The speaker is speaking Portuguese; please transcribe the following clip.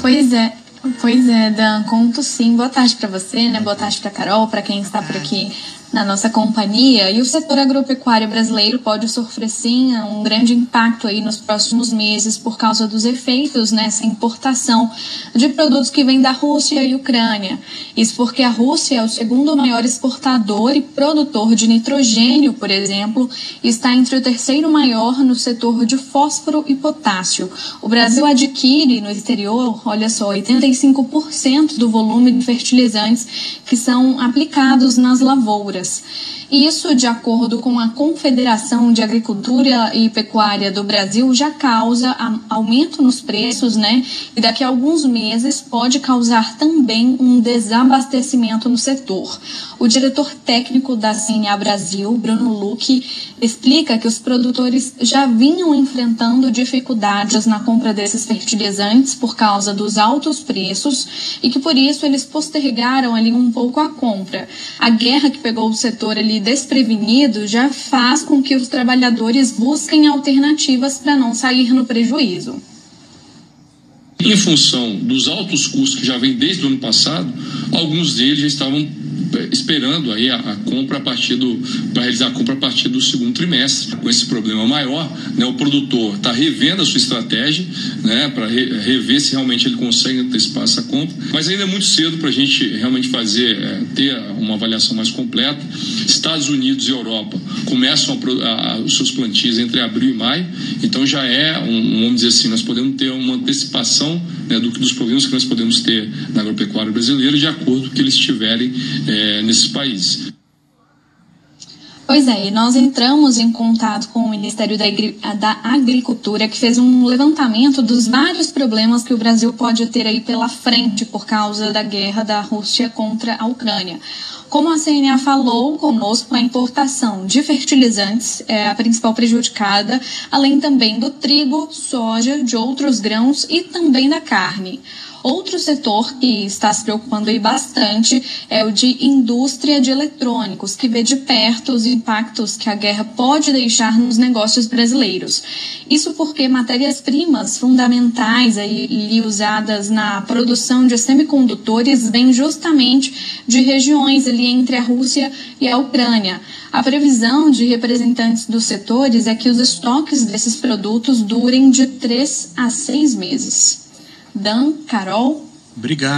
Pois é. Pois é, Dan, conto sim. Boa tarde para você, né? Boa tarde para Carol, para quem está por aqui na nossa companhia. E o setor agropecuário brasileiro pode sofrer sim um grande impacto aí nos próximos meses por causa dos efeitos nessa importação de produtos que vêm da Rússia e Ucrânia. Isso porque a Rússia é o segundo maior exportador e produtor de nitrogênio, por exemplo, e está entre o terceiro maior no setor de fósforo e potássio. O Brasil adquire no exterior, olha só, 85% do volume de fertilizantes que são aplicados nas lavouras. Isso, de acordo com a Confederação de Agricultura e Pecuária do Brasil, já causa aumento nos preços, né? E daqui a alguns meses pode causar também um desabastecimento no setor. O diretor técnico da CNA Brasil, Bruno Luque, explica que os produtores já vinham enfrentando dificuldades na compra desses fertilizantes por causa dos altos preços e que por isso eles postergaram ali um pouco a compra. A guerra que pegou o setor ali desprevenido já faz com que os trabalhadores busquem alternativas para não sair no prejuízo. Em função dos altos custos que já vem desde o ano passado, alguns deles já estavam esperando aí a, a compra a partir do para realizar a compra a partir do segundo trimestre. Com esse problema maior, né, o produtor está revendo a sua estratégia, né, para re, rever se realmente ele consegue antecipar essa compra. Mas ainda é muito cedo para a gente realmente fazer é, ter uma avaliação mais completa. Estados Unidos e Europa começam a, a, os seus plantios entre abril e maio, então já é um, vamos dizer assim, nós podemos ter uma antecipação né, do, dos problemas que nós podemos ter na agropecuária brasileira de acordo com o que eles tiverem é, nesses países. Pois é, e nós entramos em contato com o Ministério da, da, Agricultura, que fez um levantamento dos vários problemas que o Brasil pode ter aí pela frente por causa da guerra da Rússia contra a Ucrânia. Como a CNA falou conosco, a importação de fertilizantes é a principal prejudicada, além também do trigo, soja, de outros grãos e também da carne. Outro setor que está se preocupando aí bastante é o de indústria de eletrônicos, que vê de perto os impactos que a guerra pode deixar nos negócios brasileiros. Isso porque matérias-primas fundamentais aí usadas na produção de semicondutores vêm justamente de regiões ali entre a Rússia e a Ucrânia. A previsão de representantes dos setores é que os estoques desses produtos durem de três a seis meses. Dan, Carol. Obrigado.